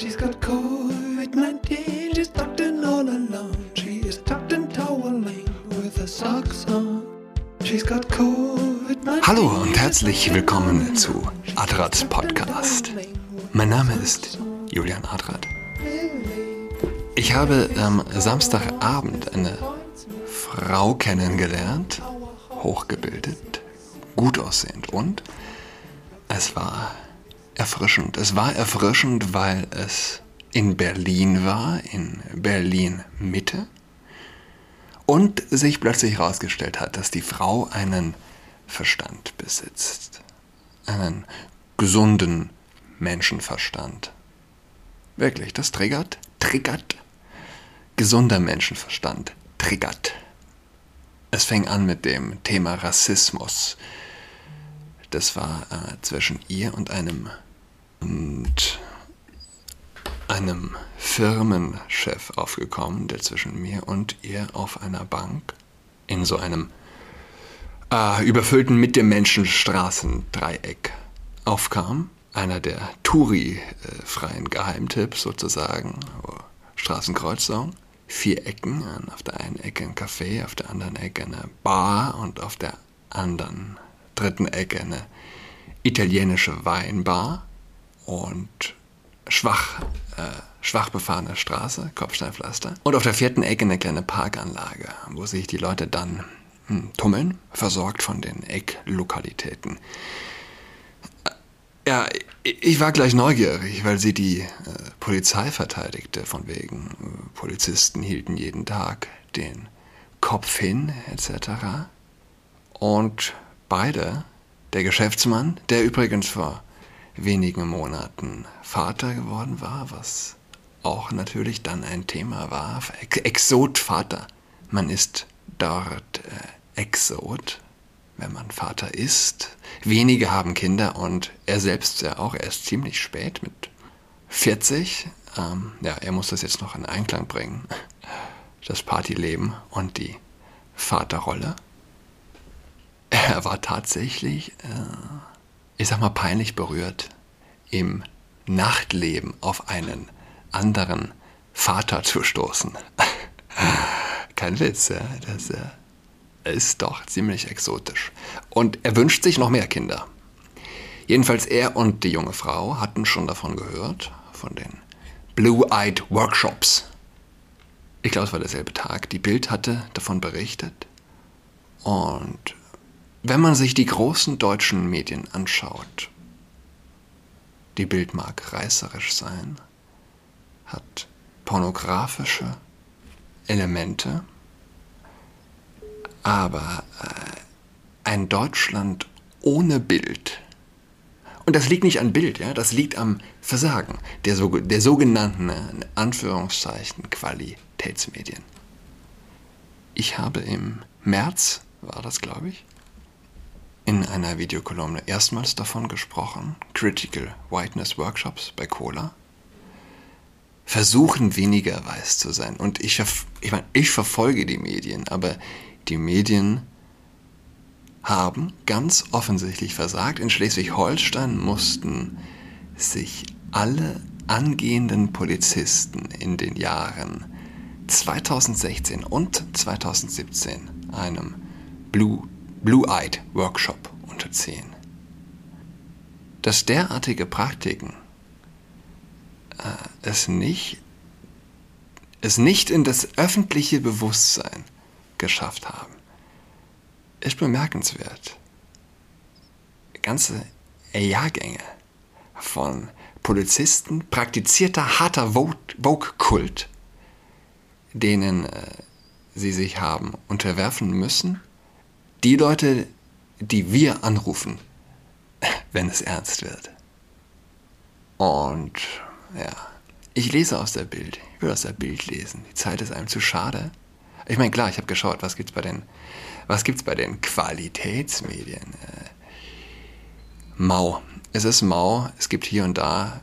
She's got COVID-19, she's tucked in all alone. She is tucked and toweling with her socks on. She's got COVID-19. Hallo und herzlich willkommen zu Adrats Podcast. Mein Name ist Julian Adrat. Ich habe am Samstagabend eine Frau kennengelernt, hochgebildet, gut aussehend und es war erfrischend. Es war erfrischend, weil es in Berlin war, in Berlin Mitte und sich plötzlich herausgestellt hat, dass die Frau einen Verstand besitzt. Einen gesunden Menschenverstand. Wirklich, das triggert, triggert. Gesunder Menschenverstand triggert. Es fing an mit dem Thema Rassismus. Das war äh, zwischen ihr und einem und einem Firmenchef aufgekommen, der zwischen mir und ihr auf einer Bank in so einem äh, überfüllten mit dem Menschenstraßendreieck aufkam. Einer der Touri-freien Geheimtipps sozusagen, Straßenkreuzung. Vier Ecken, auf der einen Ecke ein Café, auf der anderen Ecke eine Bar und auf der anderen dritten Ecke eine italienische Weinbar und schwach, äh, schwach befahrene Straße, Kopfsteinpflaster. Und auf der vierten Ecke eine kleine Parkanlage, wo sich die Leute dann hm, tummeln, versorgt von den Ecklokalitäten. Ja, ich war gleich neugierig, weil sie die äh, Polizei verteidigte, von wegen äh, Polizisten hielten jeden Tag den Kopf hin, etc. Und beide, der Geschäftsmann, der übrigens vor wenigen Monaten Vater geworden war, was auch natürlich dann ein Thema war. Exot-Vater. Man ist dort äh, Exot, wenn man Vater ist. Wenige haben Kinder und er selbst ja auch erst ziemlich spät mit 40. Ähm, ja, er muss das jetzt noch in Einklang bringen. Das Partyleben und die Vaterrolle. Er war tatsächlich äh, ich sag mal, peinlich berührt, im Nachtleben auf einen anderen Vater zu stoßen. Kein Witz, ja. Das äh, ist doch ziemlich exotisch. Und er wünscht sich noch mehr Kinder. Jedenfalls er und die junge Frau hatten schon davon gehört, von den Blue-Eyed Workshops. Ich glaube, es war derselbe Tag. Die Bild hatte davon berichtet. Und wenn man sich die großen deutschen Medien anschaut, die Bild mag reißerisch sein, hat pornografische Elemente, aber äh, ein Deutschland ohne Bild. Und das liegt nicht an Bild, ja, das liegt am Versagen der, der sogenannten, in Anführungszeichen, Qualitätsmedien. Ich habe im März, war das glaube ich, in einer Videokolumne erstmals davon gesprochen, Critical Whiteness Workshops bei Cola, versuchen weniger weiß zu sein. Und ich, ich meine, ich verfolge die Medien, aber die Medien haben ganz offensichtlich versagt. In Schleswig-Holstein mussten sich alle angehenden Polizisten in den Jahren 2016 und 2017 einem Blue Blue-Eyed Workshop unterziehen. Dass derartige Praktiken äh, es, nicht, es nicht in das öffentliche Bewusstsein geschafft haben, ist bemerkenswert. Ganze Jahrgänge von Polizisten, praktizierter harter Vogue-Kult, denen äh, sie sich haben unterwerfen müssen, die Leute, die wir anrufen, wenn es ernst wird. Und ja, ich lese aus der Bild. Ich will aus der Bild lesen. Die Zeit ist einem zu schade. Ich meine, klar, ich habe geschaut, was gibt's bei den, was gibt's bei den Qualitätsmedien? Äh, mau. Es ist mau. Es gibt hier und da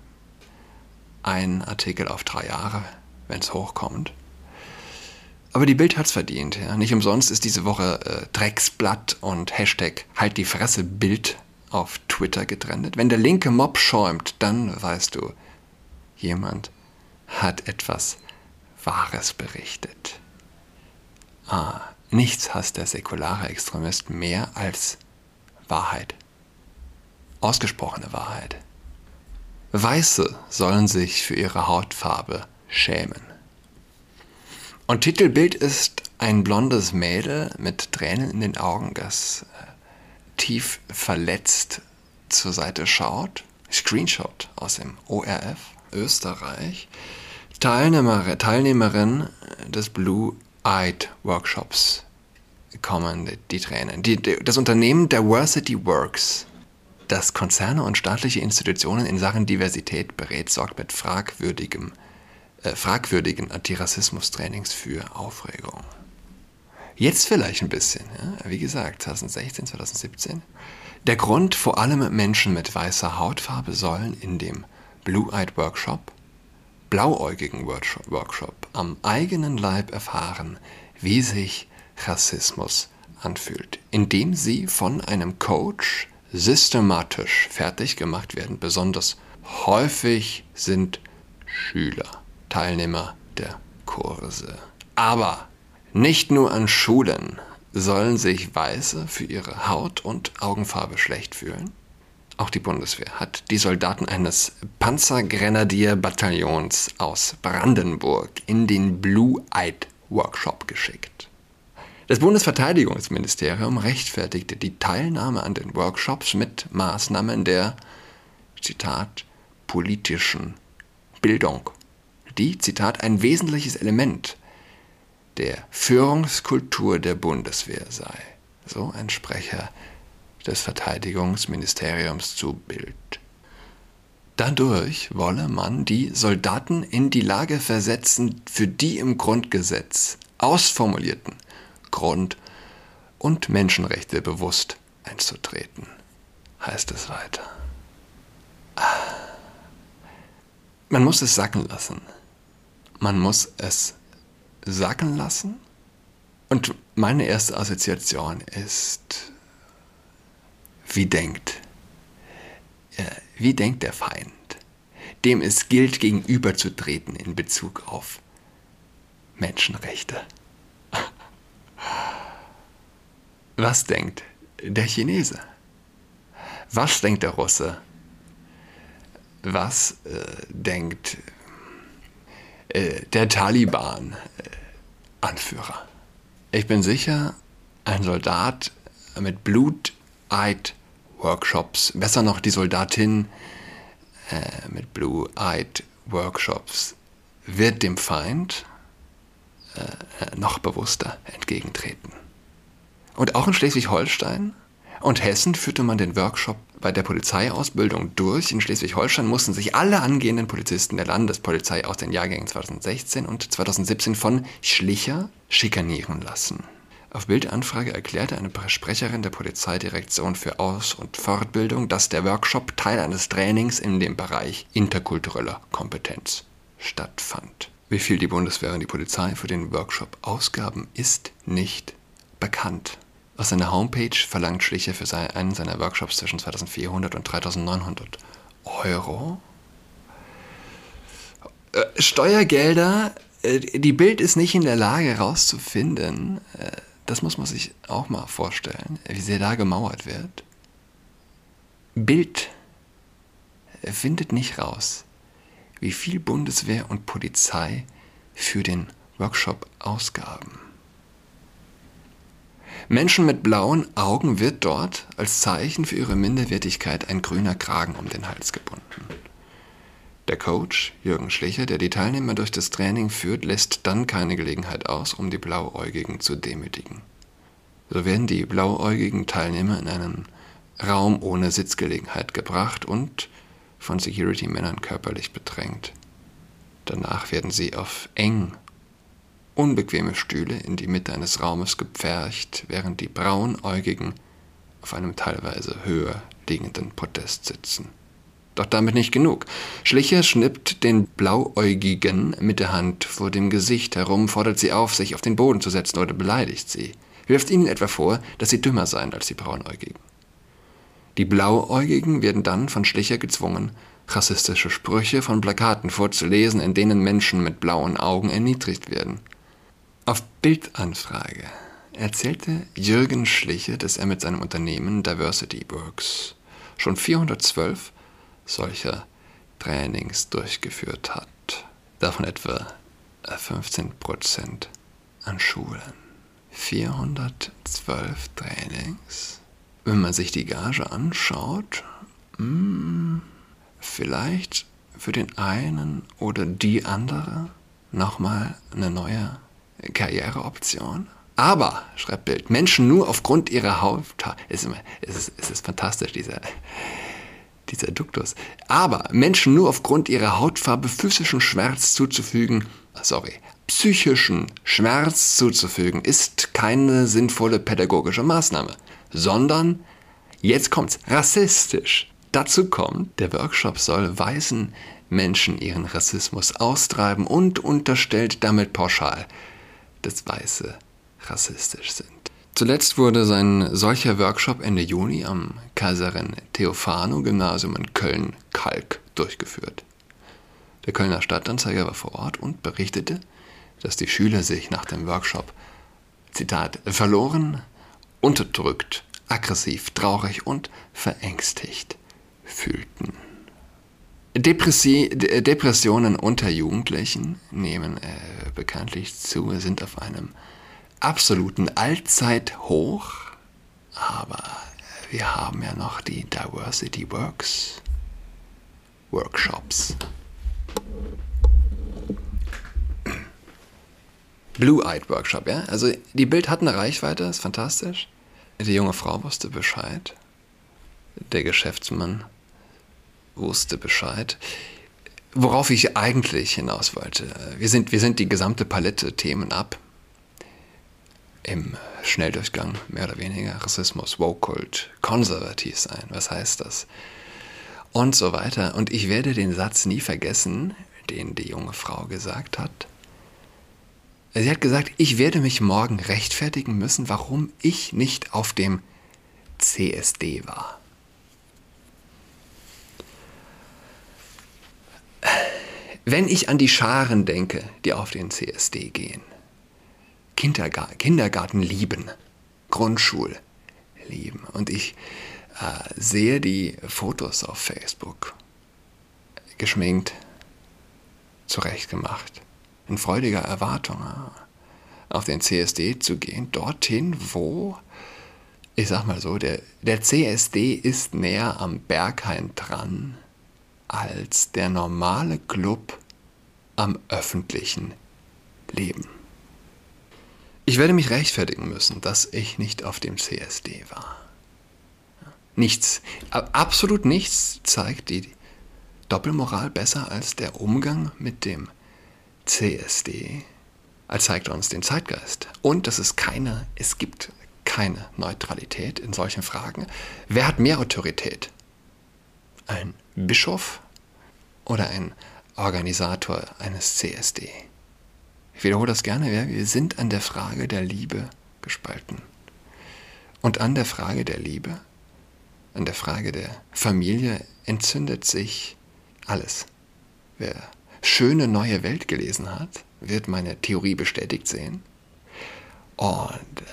einen Artikel auf drei Jahre, wenn es hochkommt. Aber die Bild hat's verdient. Ja. Nicht umsonst ist diese Woche äh, Drecksblatt und Hashtag Halt die Fresse Bild auf Twitter getrennt. Wenn der linke Mob schäumt, dann weißt du, jemand hat etwas Wahres berichtet. Ah, nichts hasst der säkulare Extremist mehr als Wahrheit. Ausgesprochene Wahrheit. Weiße sollen sich für ihre Hautfarbe schämen. Und Titelbild ist ein blondes Mädel mit Tränen in den Augen, das äh, tief verletzt zur Seite schaut. Screenshot aus dem ORF Österreich. Teilnehmer, Teilnehmerin des Blue Eyed Workshops kommen die Tränen. Die, das Unternehmen Diversity Works, das Konzerne und staatliche Institutionen in Sachen Diversität berät, sorgt mit fragwürdigem, äh, fragwürdigen Antirassismus-Trainings für Aufregung. Jetzt vielleicht ein bisschen, ja? wie gesagt, 2016, 2017. Der Grund, vor allem Menschen mit weißer Hautfarbe sollen in dem Blue-Eyed Workshop, blauäugigen Workshop, am eigenen Leib erfahren, wie sich Rassismus anfühlt, indem sie von einem Coach systematisch fertig gemacht werden. Besonders häufig sind Schüler Teilnehmer der Kurse. Aber nicht nur an Schulen sollen sich Weiße für ihre Haut- und Augenfarbe schlecht fühlen. Auch die Bundeswehr hat die Soldaten eines Panzergrenadierbataillons aus Brandenburg in den Blue Eyed Workshop geschickt. Das Bundesverteidigungsministerium rechtfertigte die Teilnahme an den Workshops mit Maßnahmen der, Zitat, politischen Bildung, die, Zitat, ein wesentliches Element der Führungskultur der Bundeswehr sei. So ein Sprecher des Verteidigungsministeriums zu Bild. Dadurch wolle man die Soldaten in die Lage versetzen, für die im Grundgesetz ausformulierten Grund- und Menschenrechte bewusst einzutreten, heißt es weiter. Man muss es sacken lassen. Man muss es sacken lassen. Und meine erste Assoziation ist, wie denkt, äh, wie denkt der Feind, dem es gilt, gegenüberzutreten in Bezug auf Menschenrechte. Was denkt der Chinese? Was denkt der Russe? Was äh, denkt äh, der Taliban-Anführer. ich bin sicher, ein Soldat mit Blue-Eyed Workshops, besser noch die Soldatin äh, mit Blue-Eyed Workshops, wird dem Feind äh, noch bewusster entgegentreten. Und auch in Schleswig-Holstein und Hessen führte man den Workshop bei der Polizeiausbildung durch. In Schleswig-Holstein mussten sich alle angehenden Polizisten der Landespolizei aus den Jahrgängen 2016 und 2017 von Schlicher schikanieren lassen. Auf Bildanfrage erklärte eine Sprecherin der Polizeidirektion für Aus- und Fortbildung, dass der Workshop Teil eines Trainings in dem Bereich interkultureller Kompetenz stattfand. Wie viel die Bundeswehr und die Polizei für den Workshop ausgaben, ist nicht bekannt. Auf seiner Homepage verlangt Schlicher für einen seiner Workshops zwischen 2400 und 3900 Euro. Äh, Steuergelder, äh, die Bild ist nicht in der Lage herauszufinden. Äh, das muss man sich auch mal vorstellen, wie sehr da gemauert wird. Bild findet nicht raus, wie viel Bundeswehr und Polizei für den Workshop ausgaben. Menschen mit blauen Augen wird dort als Zeichen für ihre Minderwertigkeit ein grüner Kragen um den Hals gebunden. Der Coach, Jürgen Schlicher, der die Teilnehmer durch das Training führt, lässt dann keine Gelegenheit aus, um die Blauäugigen zu demütigen. So werden die blauäugigen Teilnehmer in einen Raum ohne Sitzgelegenheit gebracht und von Security-Männern körperlich bedrängt. Danach werden sie auf eng unbequeme Stühle in die Mitte eines Raumes gepfercht, während die Braunäugigen auf einem teilweise höher liegenden Podest sitzen. Doch damit nicht genug. Schlicher schnippt den Blauäugigen mit der Hand vor dem Gesicht herum, fordert sie auf, sich auf den Boden zu setzen oder beleidigt sie, wirft ihnen etwa vor, dass sie dümmer seien als die Braunäugigen. Die Blauäugigen werden dann von Schlicher gezwungen, rassistische Sprüche von Plakaten vorzulesen, in denen Menschen mit blauen Augen erniedrigt werden. Auf Bildanfrage erzählte Jürgen Schliche, dass er mit seinem Unternehmen Diversity Works schon 412 solcher Trainings durchgeführt hat, davon etwa 15 Prozent an Schulen. 412 Trainings. Wenn man sich die Gage anschaut, hm, vielleicht für den einen oder die andere nochmal eine neue Karriereoption. Aber, schreibt Bild, Menschen nur aufgrund ihrer Hautfarbe, es ist, es ist, ist fantastisch, dieser, dieser Duktus. Aber Menschen nur aufgrund ihrer Hautfarbe physischen Schmerz zuzufügen, sorry, psychischen Schmerz zuzufügen, ist keine sinnvolle pädagogische Maßnahme, sondern, jetzt kommt's, rassistisch. Dazu kommt, der Workshop soll weißen Menschen ihren Rassismus austreiben und unterstellt damit pauschal, dass Weiße rassistisch sind. Zuletzt wurde sein solcher Workshop Ende Juni am Kaiserin Theophano Gymnasium in Köln-Kalk durchgeführt. Der Kölner Stadtanzeiger war vor Ort und berichtete, dass die Schüler sich nach dem Workshop, Zitat, verloren, unterdrückt, aggressiv, traurig und verängstigt fühlten. Depressi Depressionen unter Jugendlichen nehmen äh, bekanntlich zu, sind auf einem absoluten Allzeithoch, aber wir haben ja noch die Diversity Works Workshops. Blue-Eyed Workshop, ja? Also die Bild hat eine Reichweite, ist fantastisch. Die junge Frau wusste Bescheid. Der Geschäftsmann wusste Bescheid. Worauf ich eigentlich hinaus wollte. Wir sind, wir sind die gesamte Palette Themen ab. Im Schnelldurchgang, mehr oder weniger. Rassismus, Woke-Kult, konservativ sein. Was heißt das? Und so weiter. Und ich werde den Satz nie vergessen, den die junge Frau gesagt hat. Sie hat gesagt, ich werde mich morgen rechtfertigen müssen, warum ich nicht auf dem CSD war. Wenn ich an die Scharen denke, die auf den CSD gehen, Kindergar Kindergarten lieben, Grundschul lieben und ich äh, sehe die Fotos auf Facebook, geschminkt, zurechtgemacht, in freudiger Erwartung auf den CSD zu gehen, dorthin, wo, ich sag mal so, der, der CSD ist näher am Berghain dran als der normale Club am öffentlichen Leben. Ich werde mich rechtfertigen müssen, dass ich nicht auf dem CSD war. Nichts, absolut nichts zeigt die Doppelmoral besser als der Umgang mit dem CSD. Er zeigt uns den Zeitgeist. Und dass es keine, es gibt keine Neutralität in solchen Fragen. Wer hat mehr Autorität? Ein Bischof oder ein Organisator eines CSD? Ich wiederhole das gerne, wir sind an der Frage der Liebe gespalten. Und an der Frage der Liebe, an der Frage der Familie entzündet sich alles. Wer schöne neue Welt gelesen hat, wird meine Theorie bestätigt sehen. Und äh,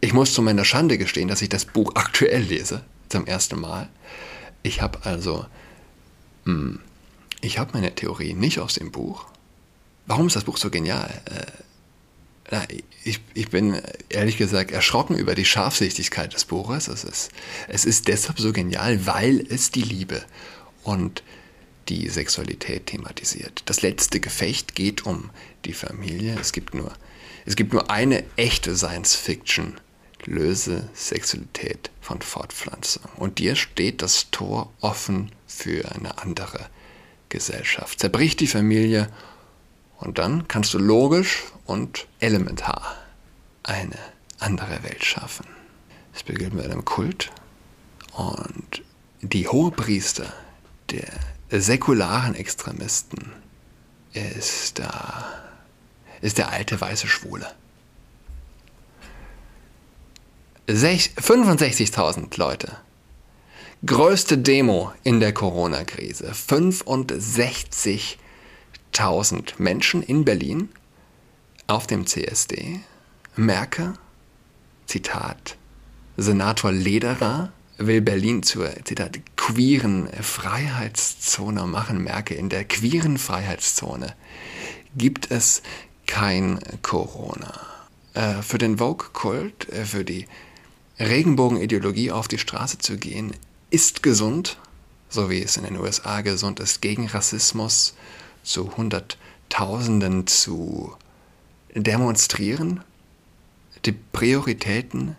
ich muss zu meiner Schande gestehen, dass ich das Buch aktuell lese, zum ersten Mal. Ich habe also, hm, ich habe meine Theorie nicht aus dem Buch. Warum ist das Buch so genial? Äh, ich, ich, bin ehrlich gesagt erschrocken über die Scharfsichtigkeit des Buches. Es ist, es ist deshalb so genial, weil es die Liebe und die Sexualität thematisiert. Das letzte Gefecht geht um die Familie. Es gibt nur, es gibt nur eine echte Science-Fiction. Löse Sexualität von Fortpflanzung. Und dir steht das Tor offen für eine andere Gesellschaft. Zerbrich die Familie und dann kannst du logisch und elementar eine andere Welt schaffen. Es beginnt mit einem Kult und die Hohepriester der säkularen Extremisten ist, äh, ist der alte weiße Schwule. 65.000 Leute Größte Demo in der Corona-Krise. 65.000 Menschen in Berlin auf dem CSD. Merke, Zitat, Senator Lederer will Berlin zur, Zitat, queeren Freiheitszone machen. Merke, in der queeren Freiheitszone gibt es kein Corona. Äh, für den Vogue-Kult, äh, für die Regenbogenideologie auf die Straße zu gehen, ist gesund, so wie es in den USA gesund ist, gegen Rassismus zu Hunderttausenden zu demonstrieren. Die Prioritäten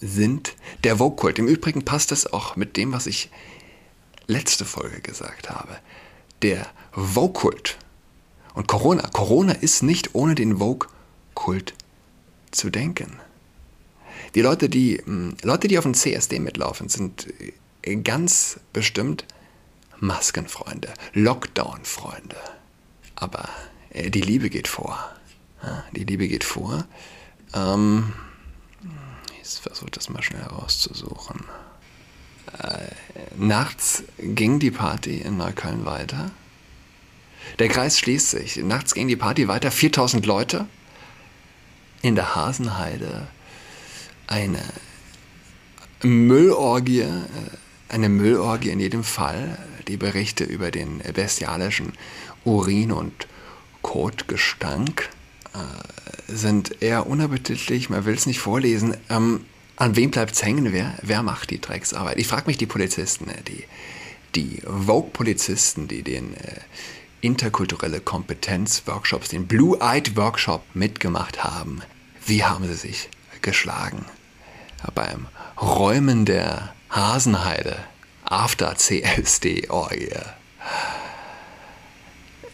sind der Vogue-Kult. Im Übrigen passt das auch mit dem, was ich letzte Folge gesagt habe. Der Vogue-Kult und Corona. Corona ist nicht ohne den Vogue-Kult zu denken. Die Leute, die, hm, Leute, die auf dem CSD mitlaufen, sind äh, ganz bestimmt Maskenfreunde, Lockdown-Freunde. Aber äh, die Liebe geht vor. die Liebe geht vor. Ähm, ich versuche das mal schnell rauszusuchen. Äh, nachts ging die Party in Neukölln weiter. Der Kreis schließt sich. Nachts ging die Party weiter. 4000 Leute in der Hasenheide eine Müllorgie, äh, eine Müllorgie in jedem Fall. Die Berichte über den bestialischen Urin- und Kotgestank äh, sind eher unappetitlich, man will es nicht vorlesen. Ähm, an wem bleibt es hängen? Wer, wer macht die Drecksarbeit? Ich frage mich die Polizisten, äh, die, die Vogue-Polizisten, die den äh, interkulturelle Kompetenz-Workshops, den Blue-Eyed-Workshop mitgemacht haben. Wie haben sie sich geschlagen? Beim Räumen der Hasenheide after CSD-Orgie.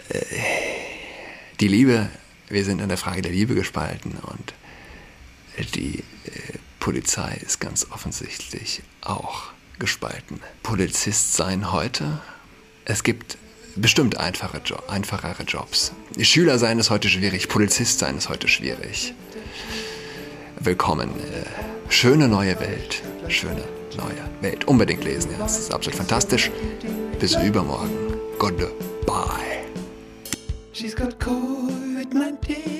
Äh, die Liebe, wir sind in der Frage der Liebe gespalten und die äh, Polizei ist ganz offensichtlich auch gespalten. Polizist sein heute, es gibt bestimmt einfache jo einfachere Jobs. Schüler sein ist heute schwierig, Polizist sein ist heute schwierig. Willkommen. Äh, schöne neue Welt. Schöne neue Welt. Unbedingt lesen, ja. Das ist absolut fantastisch. Bis übermorgen. Goodbye. She's got COVID-19,